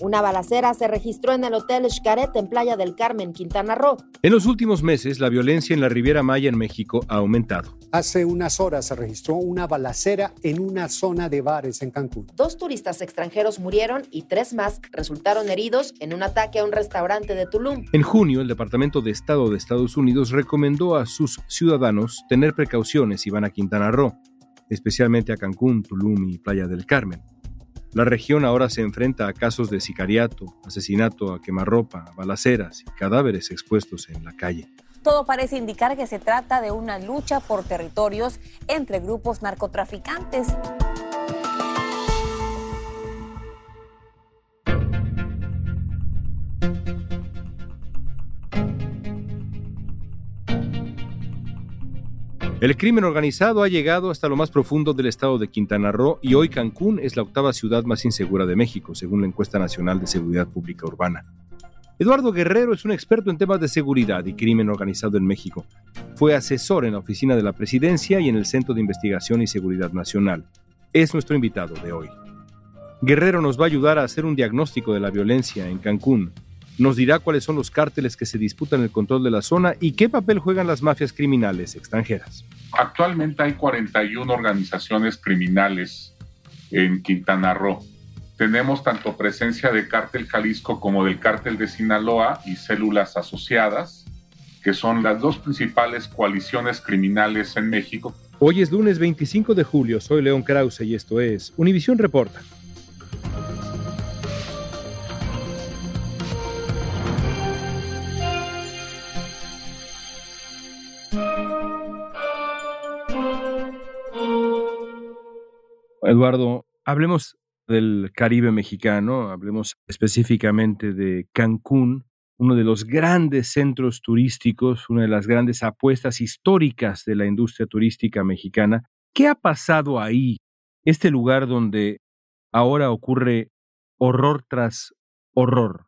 Una balacera se registró en el Hotel Xcaret en Playa del Carmen, Quintana Roo. En los últimos meses, la violencia en la Riviera Maya en México ha aumentado. Hace unas horas se registró una balacera en una zona de bares en Cancún. Dos turistas extranjeros murieron y tres más resultaron heridos en un ataque a un restaurante de Tulum. En junio, el Departamento de Estado de Estados Unidos recomendó a sus ciudadanos tener precauciones si van a Quintana Roo, especialmente a Cancún, Tulum y Playa del Carmen. La región ahora se enfrenta a casos de sicariato, asesinato a quemarropa, balaceras y cadáveres expuestos en la calle. Todo parece indicar que se trata de una lucha por territorios entre grupos narcotraficantes. El crimen organizado ha llegado hasta lo más profundo del estado de Quintana Roo y hoy Cancún es la octava ciudad más insegura de México, según la encuesta nacional de seguridad pública urbana. Eduardo Guerrero es un experto en temas de seguridad y crimen organizado en México. Fue asesor en la oficina de la presidencia y en el Centro de Investigación y Seguridad Nacional. Es nuestro invitado de hoy. Guerrero nos va a ayudar a hacer un diagnóstico de la violencia en Cancún, nos dirá cuáles son los cárteles que se disputan el control de la zona y qué papel juegan las mafias criminales extranjeras. Actualmente hay 41 organizaciones criminales en Quintana Roo. Tenemos tanto presencia de Cártel Jalisco como del Cártel de Sinaloa y células asociadas, que son las dos principales coaliciones criminales en México. Hoy es lunes 25 de julio, soy León Krause y esto es Univisión Reporta. Eduardo, hablemos del Caribe mexicano, hablemos específicamente de Cancún, uno de los grandes centros turísticos, una de las grandes apuestas históricas de la industria turística mexicana. ¿Qué ha pasado ahí? Este lugar donde ahora ocurre horror tras horror.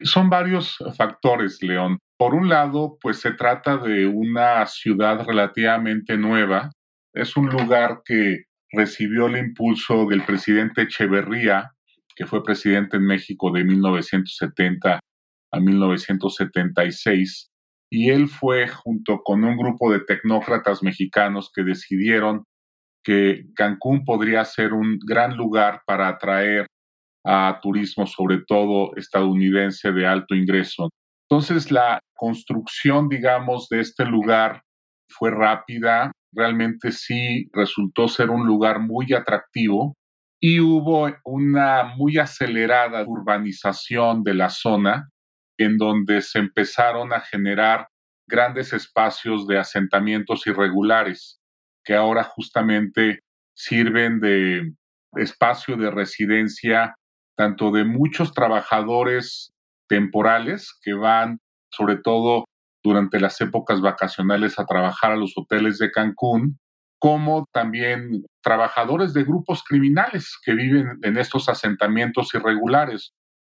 Son varios factores, León. Por un lado, pues se trata de una ciudad relativamente nueva. Es un lugar que recibió el impulso del presidente Echeverría, que fue presidente en México de 1970 a 1976, y él fue junto con un grupo de tecnócratas mexicanos que decidieron que Cancún podría ser un gran lugar para atraer a turismo, sobre todo estadounidense de alto ingreso. Entonces la construcción, digamos, de este lugar fue rápida, realmente sí resultó ser un lugar muy atractivo y hubo una muy acelerada urbanización de la zona en donde se empezaron a generar grandes espacios de asentamientos irregulares que ahora justamente sirven de espacio de residencia tanto de muchos trabajadores temporales que van sobre todo durante las épocas vacacionales a trabajar a los hoteles de Cancún, como también trabajadores de grupos criminales que viven en estos asentamientos irregulares.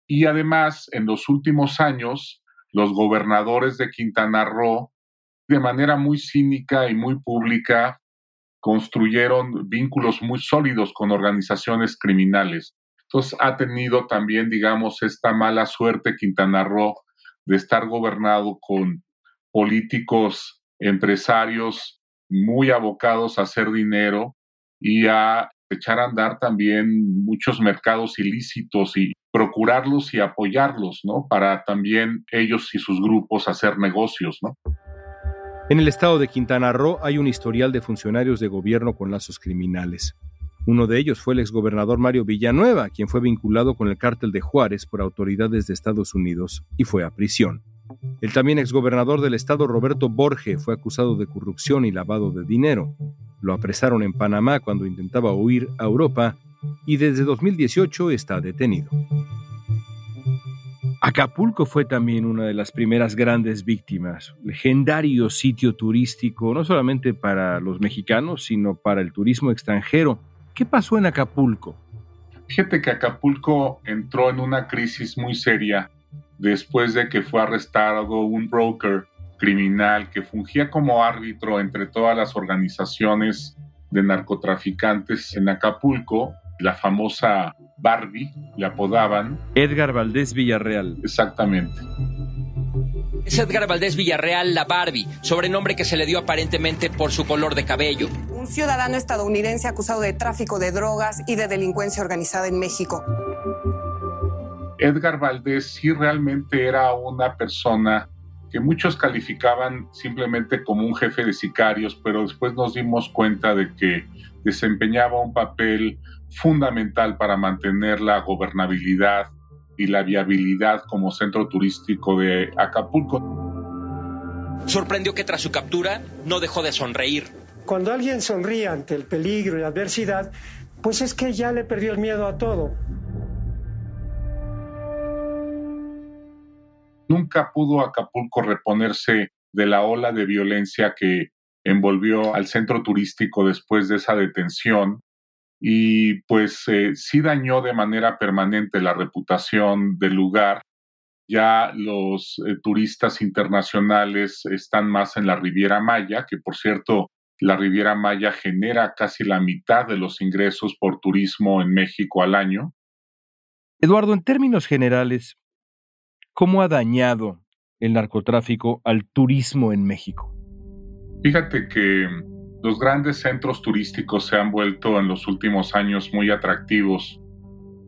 Y además, en los últimos años, los gobernadores de Quintana Roo, de manera muy cínica y muy pública, construyeron vínculos muy sólidos con organizaciones criminales. Entonces ha tenido también, digamos, esta mala suerte Quintana Roo de estar gobernado con políticos, empresarios muy abocados a hacer dinero y a echar a andar también muchos mercados ilícitos y procurarlos y apoyarlos, ¿no? Para también ellos y sus grupos hacer negocios, ¿no? En el estado de Quintana Roo hay un historial de funcionarios de gobierno con lazos criminales. Uno de ellos fue el exgobernador Mario Villanueva, quien fue vinculado con el cártel de Juárez por autoridades de Estados Unidos y fue a prisión. El también exgobernador del estado Roberto Borge fue acusado de corrupción y lavado de dinero. Lo apresaron en Panamá cuando intentaba huir a Europa y desde 2018 está detenido. Acapulco fue también una de las primeras grandes víctimas, legendario sitio turístico, no solamente para los mexicanos, sino para el turismo extranjero. ¿Qué pasó en Acapulco? Fíjate que Acapulco entró en una crisis muy seria después de que fue arrestado un broker criminal que fungía como árbitro entre todas las organizaciones de narcotraficantes en Acapulco, la famosa Barbie, le apodaban. Edgar Valdés Villarreal. Exactamente. Es Edgar Valdés Villarreal, la Barbie, sobrenombre que se le dio aparentemente por su color de cabello. Un ciudadano estadounidense acusado de tráfico de drogas y de delincuencia organizada en México. Edgar Valdés sí realmente era una persona que muchos calificaban simplemente como un jefe de sicarios, pero después nos dimos cuenta de que desempeñaba un papel fundamental para mantener la gobernabilidad y la viabilidad como centro turístico de Acapulco. Sorprendió que tras su captura no dejó de sonreír. Cuando alguien sonríe ante el peligro y la adversidad, pues es que ya le perdió el miedo a todo. Nunca pudo Acapulco reponerse de la ola de violencia que envolvió al centro turístico después de esa detención y pues eh, sí dañó de manera permanente la reputación del lugar. Ya los eh, turistas internacionales están más en la Riviera Maya, que por cierto, la Riviera Maya genera casi la mitad de los ingresos por turismo en México al año. Eduardo, en términos generales, ¿cómo ha dañado el narcotráfico al turismo en México? Fíjate que los grandes centros turísticos se han vuelto en los últimos años muy atractivos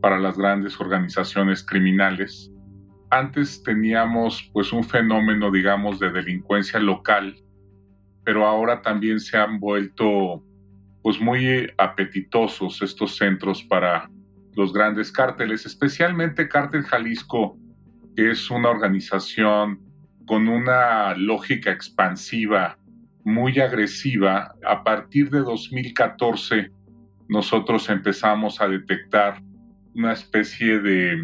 para las grandes organizaciones criminales. Antes teníamos pues un fenómeno, digamos, de delincuencia local, pero ahora también se han vuelto pues muy apetitosos estos centros para los grandes cárteles, especialmente Cártel Jalisco, que es una organización con una lógica expansiva muy agresiva. A partir de 2014 nosotros empezamos a detectar una especie de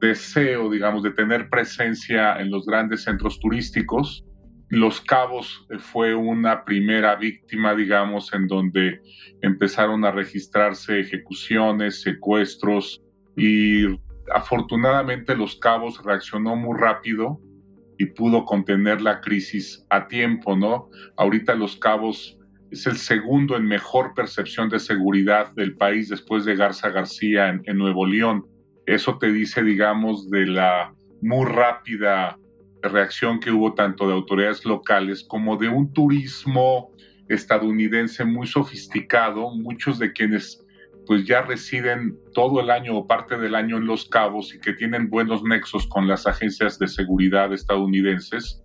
deseo, digamos, de tener presencia en los grandes centros turísticos. Los Cabos fue una primera víctima, digamos, en donde empezaron a registrarse ejecuciones, secuestros y afortunadamente Los Cabos reaccionó muy rápido y pudo contener la crisis a tiempo, ¿no? Ahorita Los Cabos es el segundo en mejor percepción de seguridad del país después de Garza García en, en Nuevo León. Eso te dice, digamos, de la muy rápida reacción que hubo tanto de autoridades locales como de un turismo estadounidense muy sofisticado, muchos de quienes pues ya residen todo el año o parte del año en Los Cabos y que tienen buenos nexos con las agencias de seguridad estadounidenses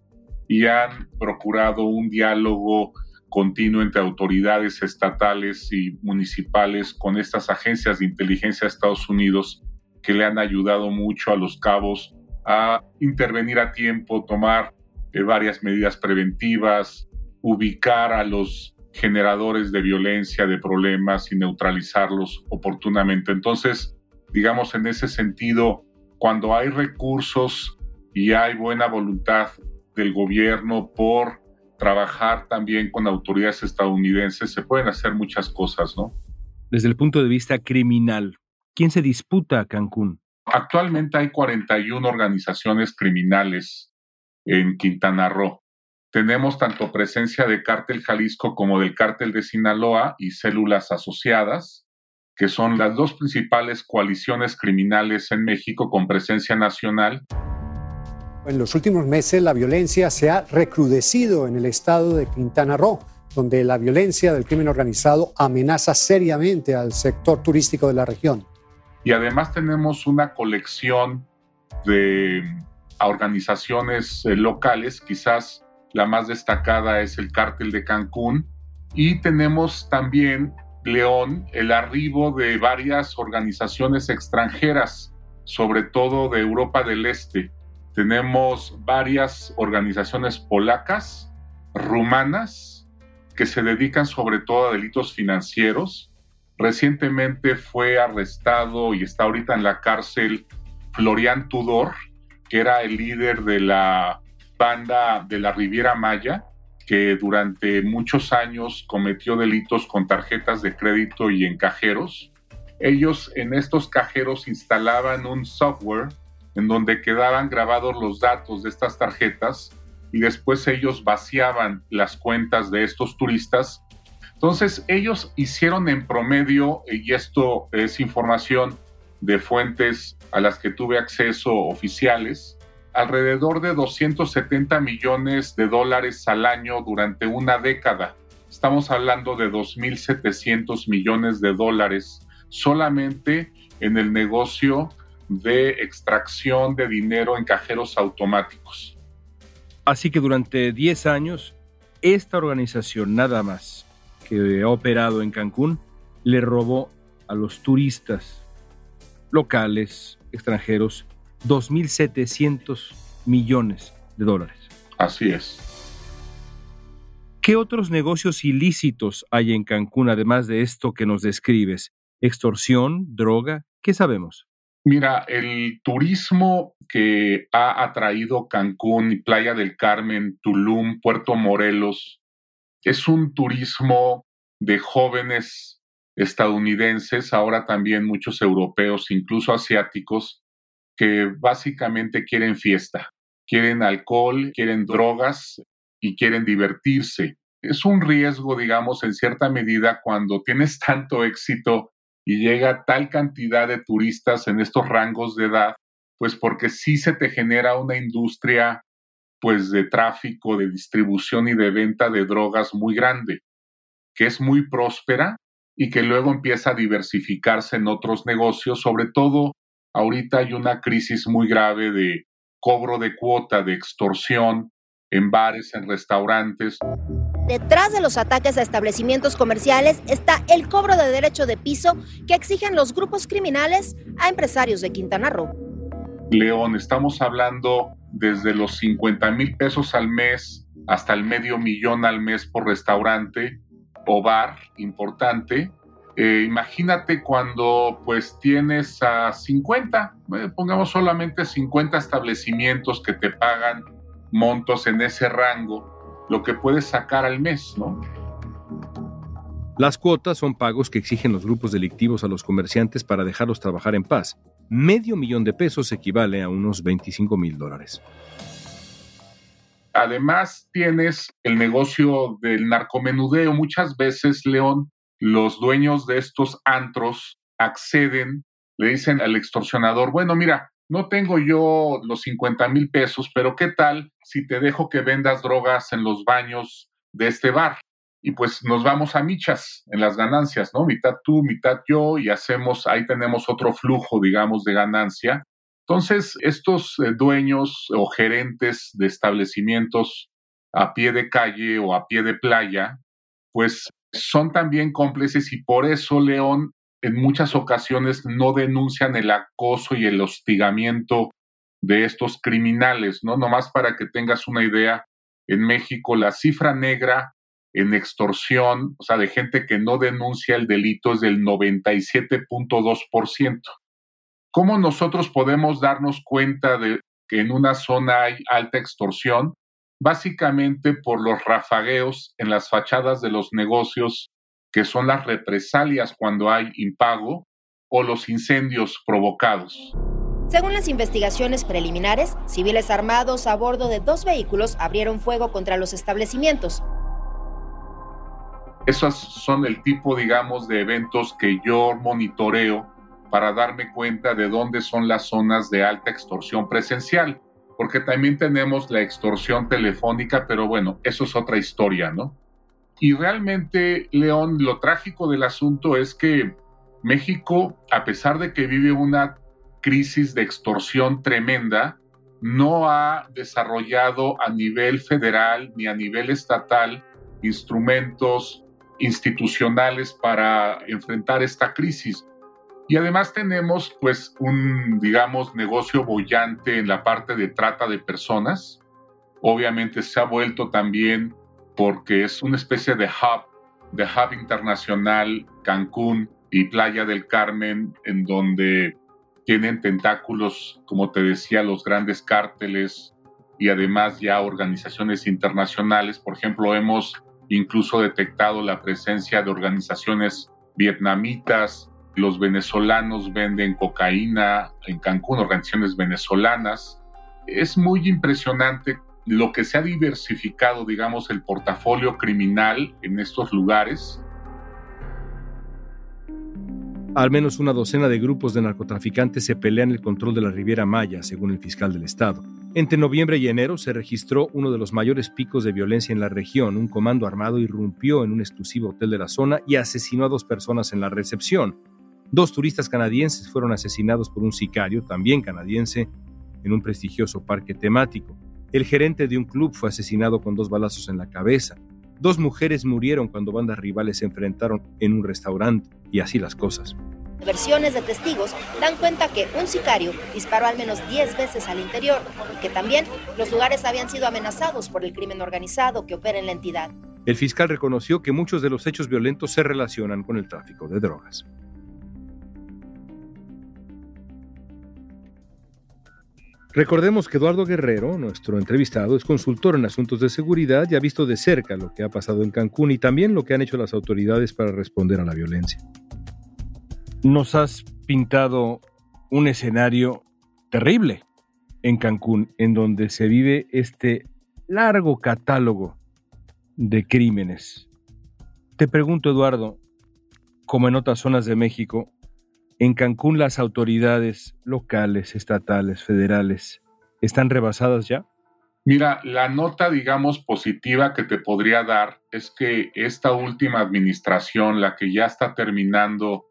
y han procurado un diálogo continuo entre autoridades estatales y municipales con estas agencias de inteligencia de Estados Unidos que le han ayudado mucho a los cabos a intervenir a tiempo, tomar eh, varias medidas preventivas, ubicar a los generadores de violencia, de problemas y neutralizarlos oportunamente. Entonces, digamos, en ese sentido, cuando hay recursos y hay buena voluntad del gobierno por trabajar también con autoridades estadounidenses, se pueden hacer muchas cosas, ¿no? Desde el punto de vista criminal, ¿quién se disputa a Cancún? Actualmente hay 41 organizaciones criminales en Quintana Roo. Tenemos tanto presencia de Cártel Jalisco como del Cártel de Sinaloa y células asociadas, que son las dos principales coaliciones criminales en México con presencia nacional. En los últimos meses la violencia se ha recrudecido en el estado de Quintana Roo, donde la violencia del crimen organizado amenaza seriamente al sector turístico de la región. Y además tenemos una colección de organizaciones eh, locales, quizás la más destacada es el cártel de Cancún. Y tenemos también, León, el arribo de varias organizaciones extranjeras, sobre todo de Europa del Este. Tenemos varias organizaciones polacas, rumanas, que se dedican sobre todo a delitos financieros. Recientemente fue arrestado y está ahorita en la cárcel Florian Tudor, que era el líder de la banda de la Riviera Maya, que durante muchos años cometió delitos con tarjetas de crédito y en cajeros. Ellos en estos cajeros instalaban un software en donde quedaban grabados los datos de estas tarjetas y después ellos vaciaban las cuentas de estos turistas. Entonces ellos hicieron en promedio, y esto es información de fuentes a las que tuve acceso oficiales, alrededor de 270 millones de dólares al año durante una década. Estamos hablando de 2.700 millones de dólares solamente en el negocio de extracción de dinero en cajeros automáticos. Así que durante 10 años, esta organización nada más que ha operado en Cancún le robó a los turistas locales, extranjeros, 2.700 millones de dólares. Así es. ¿Qué otros negocios ilícitos hay en Cancún además de esto que nos describes? ¿Extorsión? ¿Droga? ¿Qué sabemos? Mira, el turismo que ha atraído Cancún y Playa del Carmen, Tulum, Puerto Morelos, es un turismo de jóvenes estadounidenses, ahora también muchos europeos, incluso asiáticos, que básicamente quieren fiesta, quieren alcohol, quieren drogas y quieren divertirse. Es un riesgo, digamos, en cierta medida cuando tienes tanto éxito y llega tal cantidad de turistas en estos rangos de edad, pues porque sí se te genera una industria pues de tráfico, de distribución y de venta de drogas muy grande, que es muy próspera y que luego empieza a diversificarse en otros negocios, sobre todo ahorita hay una crisis muy grave de cobro de cuota, de extorsión en bares, en restaurantes. Detrás de los ataques a establecimientos comerciales está el cobro de derecho de piso que exigen los grupos criminales a empresarios de Quintana Roo. León, estamos hablando desde los 50 mil pesos al mes hasta el medio millón al mes por restaurante o bar importante. Eh, imagínate cuando pues tienes a 50, eh, pongamos solamente 50 establecimientos que te pagan montos en ese rango lo que puedes sacar al mes, ¿no? Las cuotas son pagos que exigen los grupos delictivos a los comerciantes para dejarlos trabajar en paz. Medio millón de pesos equivale a unos 25 mil dólares. Además, tienes el negocio del narcomenudeo. Muchas veces, León, los dueños de estos antros acceden, le dicen al extorsionador, bueno, mira, no tengo yo los 50 mil pesos, pero ¿qué tal si te dejo que vendas drogas en los baños de este bar? Y pues nos vamos a michas en las ganancias, ¿no? Mitad tú, mitad yo, y hacemos, ahí tenemos otro flujo, digamos, de ganancia. Entonces, estos eh, dueños o gerentes de establecimientos a pie de calle o a pie de playa, pues son también cómplices y por eso León en muchas ocasiones no denuncian el acoso y el hostigamiento de estos criminales, ¿no? Nomás para que tengas una idea, en México la cifra negra en extorsión, o sea, de gente que no denuncia el delito es del 97.2%. ¿Cómo nosotros podemos darnos cuenta de que en una zona hay alta extorsión? Básicamente por los rafagueos en las fachadas de los negocios que son las represalias cuando hay impago o los incendios provocados. Según las investigaciones preliminares, civiles armados a bordo de dos vehículos abrieron fuego contra los establecimientos. Esos son el tipo, digamos, de eventos que yo monitoreo para darme cuenta de dónde son las zonas de alta extorsión presencial, porque también tenemos la extorsión telefónica, pero bueno, eso es otra historia, ¿no? Y realmente, León, lo trágico del asunto es que México, a pesar de que vive una crisis de extorsión tremenda, no ha desarrollado a nivel federal ni a nivel estatal instrumentos institucionales para enfrentar esta crisis. Y además tenemos pues un, digamos, negocio bollante en la parte de trata de personas. Obviamente se ha vuelto también porque es una especie de hub, de hub internacional, Cancún y Playa del Carmen, en donde tienen tentáculos, como te decía, los grandes cárteles y además ya organizaciones internacionales. Por ejemplo, hemos incluso detectado la presencia de organizaciones vietnamitas, los venezolanos venden cocaína en Cancún, organizaciones venezolanas. Es muy impresionante lo que se ha diversificado, digamos, el portafolio criminal en estos lugares. Al menos una docena de grupos de narcotraficantes se pelean el control de la Riviera Maya, según el fiscal del estado. Entre noviembre y enero se registró uno de los mayores picos de violencia en la región. Un comando armado irrumpió en un exclusivo hotel de la zona y asesinó a dos personas en la recepción. Dos turistas canadienses fueron asesinados por un sicario, también canadiense, en un prestigioso parque temático. El gerente de un club fue asesinado con dos balazos en la cabeza. Dos mujeres murieron cuando bandas rivales se enfrentaron en un restaurante, y así las cosas. Versiones de testigos dan cuenta que un sicario disparó al menos 10 veces al interior y que también los lugares habían sido amenazados por el crimen organizado que opera en la entidad. El fiscal reconoció que muchos de los hechos violentos se relacionan con el tráfico de drogas. Recordemos que Eduardo Guerrero, nuestro entrevistado, es consultor en asuntos de seguridad y ha visto de cerca lo que ha pasado en Cancún y también lo que han hecho las autoridades para responder a la violencia. Nos has pintado un escenario terrible en Cancún, en donde se vive este largo catálogo de crímenes. Te pregunto, Eduardo, como en otras zonas de México, en Cancún las autoridades locales, estatales, federales, ¿están rebasadas ya? Mira, la nota, digamos, positiva que te podría dar es que esta última administración, la que ya está terminando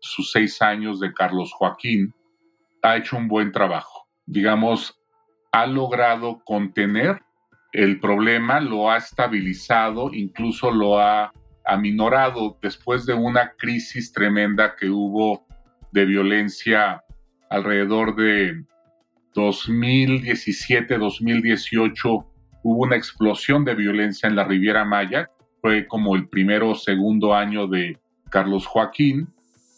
sus seis años de Carlos Joaquín, ha hecho un buen trabajo. Digamos, ha logrado contener el problema, lo ha estabilizado, incluso lo ha aminorado después de una crisis tremenda que hubo de violencia alrededor de 2017-2018 hubo una explosión de violencia en la Riviera Maya, fue como el primero o segundo año de Carlos Joaquín,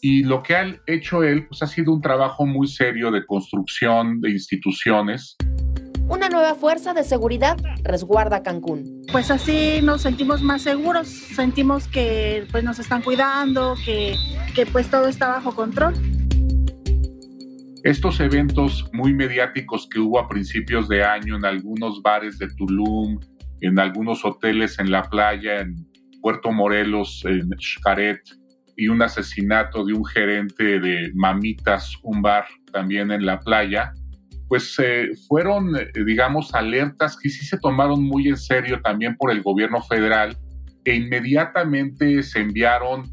y lo que ha hecho él pues, ha sido un trabajo muy serio de construcción de instituciones. Una nueva fuerza de seguridad resguarda Cancún. Pues así nos sentimos más seguros, sentimos que pues, nos están cuidando, que, que pues todo está bajo control. Estos eventos muy mediáticos que hubo a principios de año en algunos bares de Tulum, en algunos hoteles en la playa, en Puerto Morelos, en Xcaret, y un asesinato de un gerente de Mamitas, un bar también en la playa, pues eh, fueron, eh, digamos, alertas que sí se tomaron muy en serio también por el gobierno federal e inmediatamente se enviaron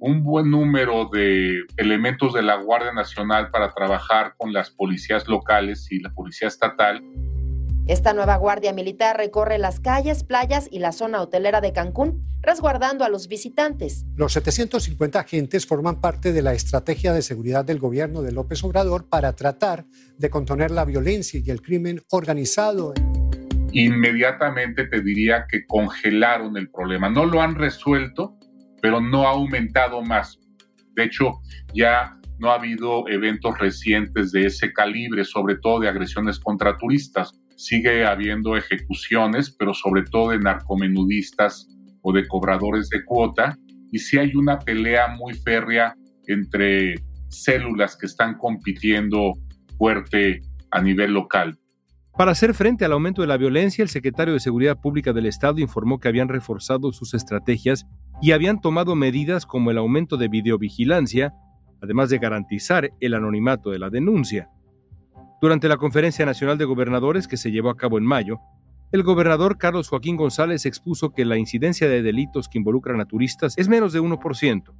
un buen número de elementos de la Guardia Nacional para trabajar con las policías locales y la policía estatal. Esta nueva Guardia Militar recorre las calles, playas y la zona hotelera de Cancún, resguardando a los visitantes. Los 750 agentes forman parte de la estrategia de seguridad del gobierno de López Obrador para tratar de contener la violencia y el crimen organizado. Inmediatamente te diría que congelaron el problema. No lo han resuelto, pero no ha aumentado más. De hecho, ya no ha habido eventos recientes de ese calibre, sobre todo de agresiones contra turistas. Sigue habiendo ejecuciones, pero sobre todo de narcomenudistas o de cobradores de cuota. Y sí hay una pelea muy férrea entre células que están compitiendo fuerte a nivel local. Para hacer frente al aumento de la violencia, el secretario de Seguridad Pública del Estado informó que habían reforzado sus estrategias y habían tomado medidas como el aumento de videovigilancia, además de garantizar el anonimato de la denuncia. Durante la Conferencia Nacional de Gobernadores que se llevó a cabo en mayo, el gobernador Carlos Joaquín González expuso que la incidencia de delitos que involucran a turistas es menos de 1%,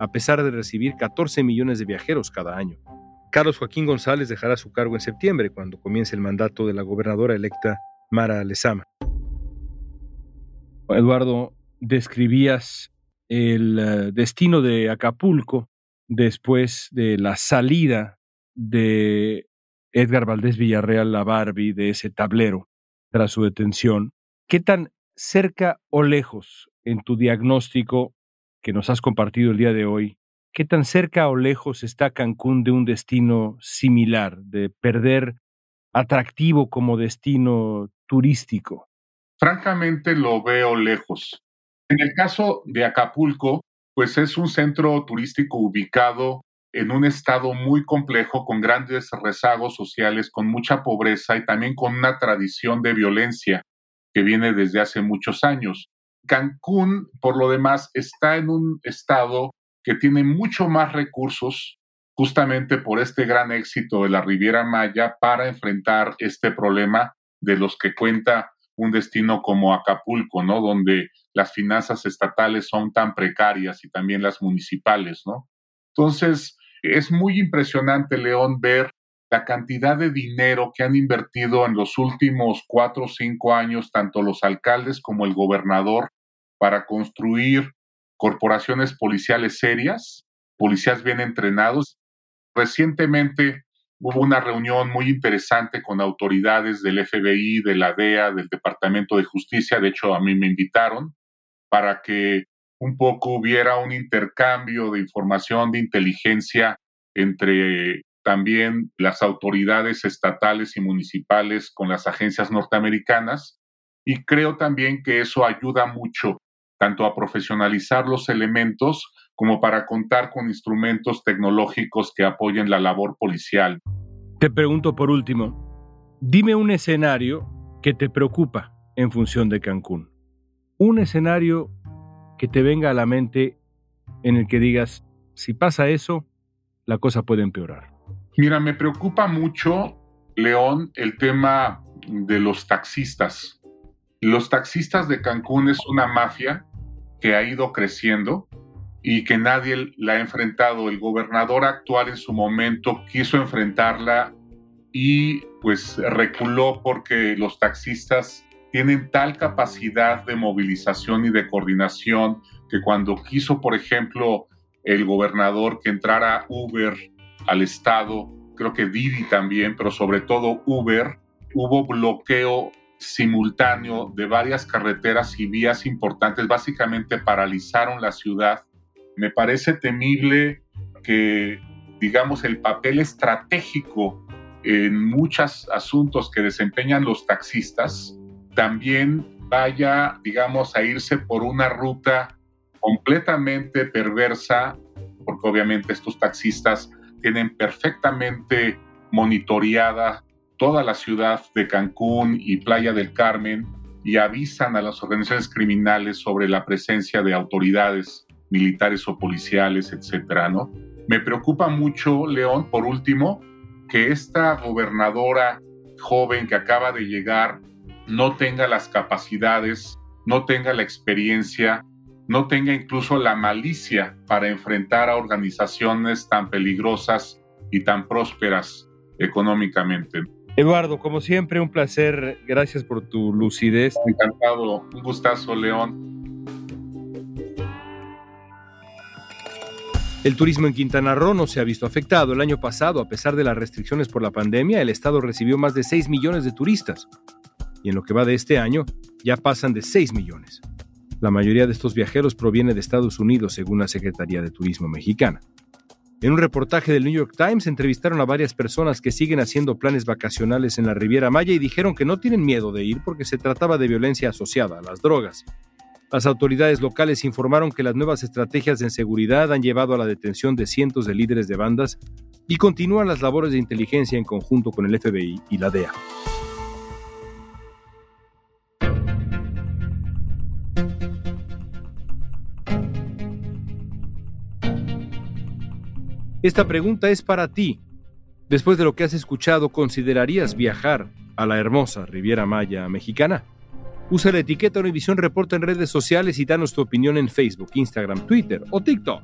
a pesar de recibir 14 millones de viajeros cada año. Carlos Joaquín González dejará su cargo en septiembre, cuando comience el mandato de la gobernadora electa Mara Lezama. Eduardo, describías el eh, destino de Acapulco después de la salida de Edgar Valdés Villarreal la Barbie de ese tablero tras su detención. ¿Qué tan cerca o lejos en tu diagnóstico que nos has compartido el día de hoy ¿Qué tan cerca o lejos está Cancún de un destino similar, de perder atractivo como destino turístico? Francamente lo veo lejos. En el caso de Acapulco, pues es un centro turístico ubicado en un estado muy complejo, con grandes rezagos sociales, con mucha pobreza y también con una tradición de violencia que viene desde hace muchos años. Cancún, por lo demás, está en un estado que tiene mucho más recursos justamente por este gran éxito de la Riviera Maya para enfrentar este problema de los que cuenta un destino como Acapulco, ¿no? Donde las finanzas estatales son tan precarias y también las municipales, ¿no? Entonces, es muy impresionante, León, ver la cantidad de dinero que han invertido en los últimos cuatro o cinco años, tanto los alcaldes como el gobernador, para construir corporaciones policiales serias, policías bien entrenados. Recientemente hubo una reunión muy interesante con autoridades del FBI, de la DEA, del Departamento de Justicia. De hecho, a mí me invitaron para que un poco hubiera un intercambio de información, de inteligencia entre también las autoridades estatales y municipales con las agencias norteamericanas. Y creo también que eso ayuda mucho tanto a profesionalizar los elementos como para contar con instrumentos tecnológicos que apoyen la labor policial. Te pregunto por último, dime un escenario que te preocupa en función de Cancún. Un escenario que te venga a la mente en el que digas, si pasa eso, la cosa puede empeorar. Mira, me preocupa mucho, León, el tema de los taxistas. Los taxistas de Cancún es una mafia que ha ido creciendo y que nadie la ha enfrentado. El gobernador actual en su momento quiso enfrentarla y pues reculó porque los taxistas tienen tal capacidad de movilización y de coordinación que cuando quiso, por ejemplo, el gobernador que entrara Uber al estado, creo que Didi también, pero sobre todo Uber, hubo bloqueo simultáneo de varias carreteras y vías importantes, básicamente paralizaron la ciudad. Me parece temible que, digamos, el papel estratégico en muchos asuntos que desempeñan los taxistas también vaya, digamos, a irse por una ruta completamente perversa, porque obviamente estos taxistas tienen perfectamente monitoreada toda la ciudad de Cancún y Playa del Carmen y avisan a las organizaciones criminales sobre la presencia de autoridades militares o policiales, etcétera, ¿no? Me preocupa mucho, León, por último, que esta gobernadora joven que acaba de llegar no tenga las capacidades, no tenga la experiencia, no tenga incluso la malicia para enfrentar a organizaciones tan peligrosas y tan prósperas económicamente. Eduardo, como siempre, un placer. Gracias por tu lucidez. Encantado. Un gustazo, León. El turismo en Quintana Roo no se ha visto afectado. El año pasado, a pesar de las restricciones por la pandemia, el estado recibió más de 6 millones de turistas. Y en lo que va de este año, ya pasan de 6 millones. La mayoría de estos viajeros proviene de Estados Unidos, según la Secretaría de Turismo mexicana. En un reportaje del New York Times entrevistaron a varias personas que siguen haciendo planes vacacionales en la Riviera Maya y dijeron que no tienen miedo de ir porque se trataba de violencia asociada a las drogas. Las autoridades locales informaron que las nuevas estrategias de seguridad han llevado a la detención de cientos de líderes de bandas y continúan las labores de inteligencia en conjunto con el FBI y la DEA. Esta pregunta es para ti. Después de lo que has escuchado, ¿considerarías viajar a la hermosa Riviera Maya mexicana? Usa la etiqueta Univisión Reporta en redes sociales y danos tu opinión en Facebook, Instagram, Twitter o TikTok.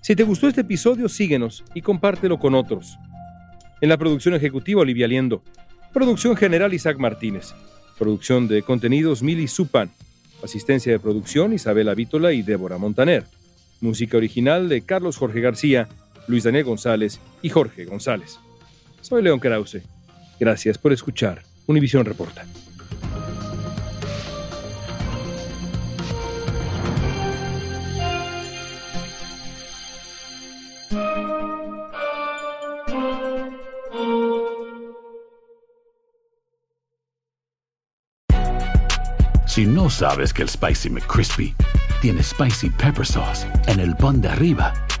Si te gustó este episodio, síguenos y compártelo con otros. En la producción ejecutiva, Olivia Liendo. Producción general, Isaac Martínez. Producción de contenidos, Mili Supan. Asistencia de producción, Isabela Vítola y Débora Montaner. Música original de Carlos Jorge García Luis Daniel González y Jorge González. Soy León Krause. Gracias por escuchar Univisión Reporta. Si no sabes que el Spicy McCrispy tiene Spicy Pepper Sauce en el pan de arriba,